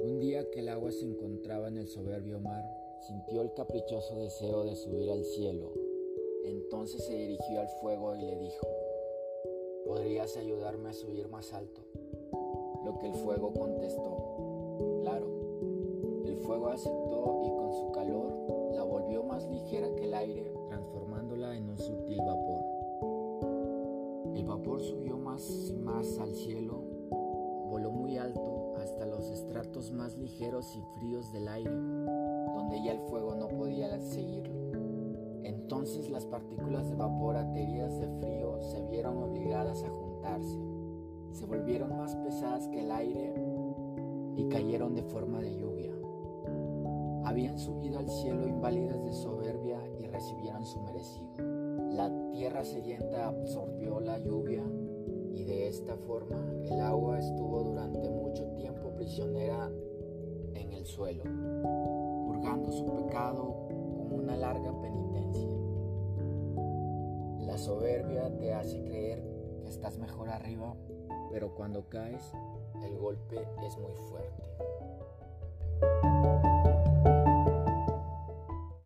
Un día que el agua se encontraba en el soberbio mar, sintió el caprichoso deseo de subir al cielo. Entonces se dirigió al fuego y le dijo, ¿podrías ayudarme a subir más alto? Lo que el fuego contestó, claro. El fuego aceptó y con su calor la volvió más ligera que el aire, transformándola en un sutil vapor. El vapor subió más y más al cielo, más ligeros y fríos del aire, donde ya el fuego no podía seguirlo. Entonces las partículas de vapor ateridas de frío se vieron obligadas a juntarse, se volvieron más pesadas que el aire y cayeron de forma de lluvia. Habían subido al cielo inválidas de soberbia y recibieron su merecido. La tierra sedienta absorbió la lluvia y de esta forma el agua suelo, purgando su pecado con una larga penitencia. La soberbia te hace creer que estás mejor arriba, pero cuando caes, el golpe es muy fuerte.